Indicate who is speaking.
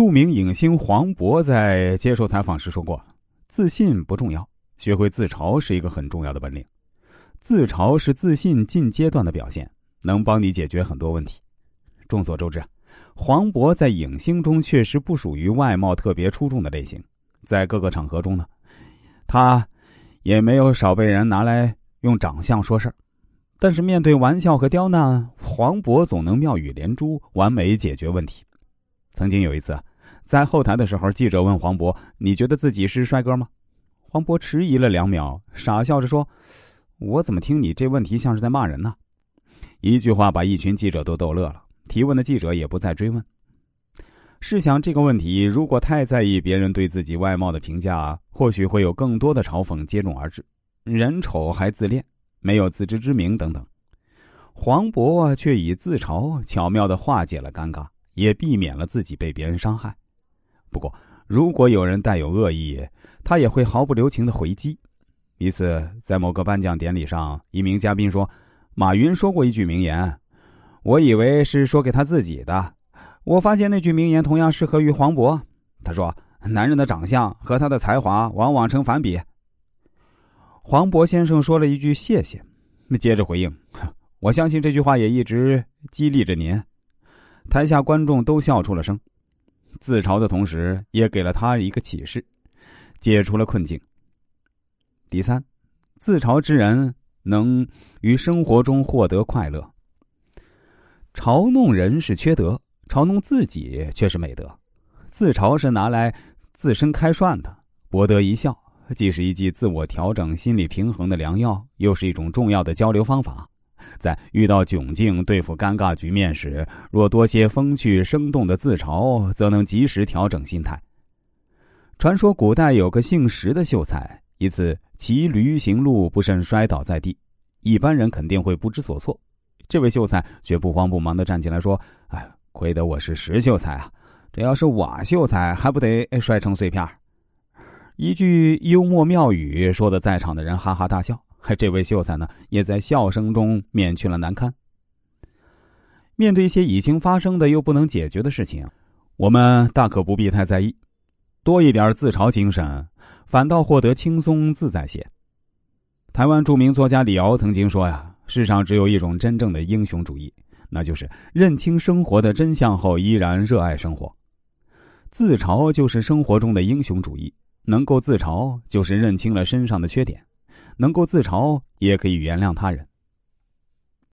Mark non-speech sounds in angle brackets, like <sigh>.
Speaker 1: 著名影星黄渤在接受采访时说过：“自信不重要，学会自嘲是一个很重要的本领。自嘲是自信进阶段的表现，能帮你解决很多问题。”众所周知，黄渤在影星中确实不属于外貌特别出众的类型，在各个场合中呢，他也没有少被人拿来用长相说事儿。但是面对玩笑和刁难，黄渤总能妙语连珠，完美解决问题。曾经有一次，在后台的时候，记者问黄渤：“你觉得自己是帅哥吗？”黄渤迟疑了两秒，傻笑着说：“我怎么听你这问题像是在骂人呢？”一句话把一群记者都逗乐了。提问的记者也不再追问。试想这个问题，如果太在意别人对自己外貌的评价，或许会有更多的嘲讽接踵而至。人丑还自恋。没有自知之明等等，黄渤却以自嘲巧妙的化解了尴尬，也避免了自己被别人伤害。不过，如果有人带有恶意，他也会毫不留情的回击。一次，在某个颁奖典礼上，一名嘉宾说：“马云说过一句名言，我以为是说给他自己的，我发现那句名言同样适合于黄渤。”他说：“男人的长相和他的才华往往成反比。”黄渤先生说了一句“谢谢”，接着回应：“ <laughs> 我相信这句话也一直激励着您。”台下观众都笑出了声，自嘲的同时也给了他一个启示，解除了困境。第三，自嘲之人能于生活中获得快乐。嘲弄人是缺德，嘲弄自己却是美德。自嘲是拿来自身开涮的，博得一笑。既是一剂自我调整心理平衡的良药，又是一种重要的交流方法。在遇到窘境、对付尴尬局面时，若多些风趣生动的自嘲，则能及时调整心态。传说古代有个姓石的秀才，一次骑驴行路不慎摔倒在地，一般人肯定会不知所措，这位秀才却不慌不忙的站起来说：“哎，亏得我是石秀才啊，这要是瓦秀才，还不得摔成碎片。”一句幽默妙语，说的在场的人哈哈大笑。还这位秀才呢，也在笑声中免去了难堪。面对一些已经发生的又不能解决的事情，我们大可不必太在意，多一点自嘲精神，反倒获得轻松自在些。台湾著名作家李敖曾经说呀：“世上只有一种真正的英雄主义，那就是认清生活的真相后依然热爱生活。自嘲就是生活中的英雄主义。”能够自嘲，就是认清了身上的缺点；能够自嘲，也可以原谅他人。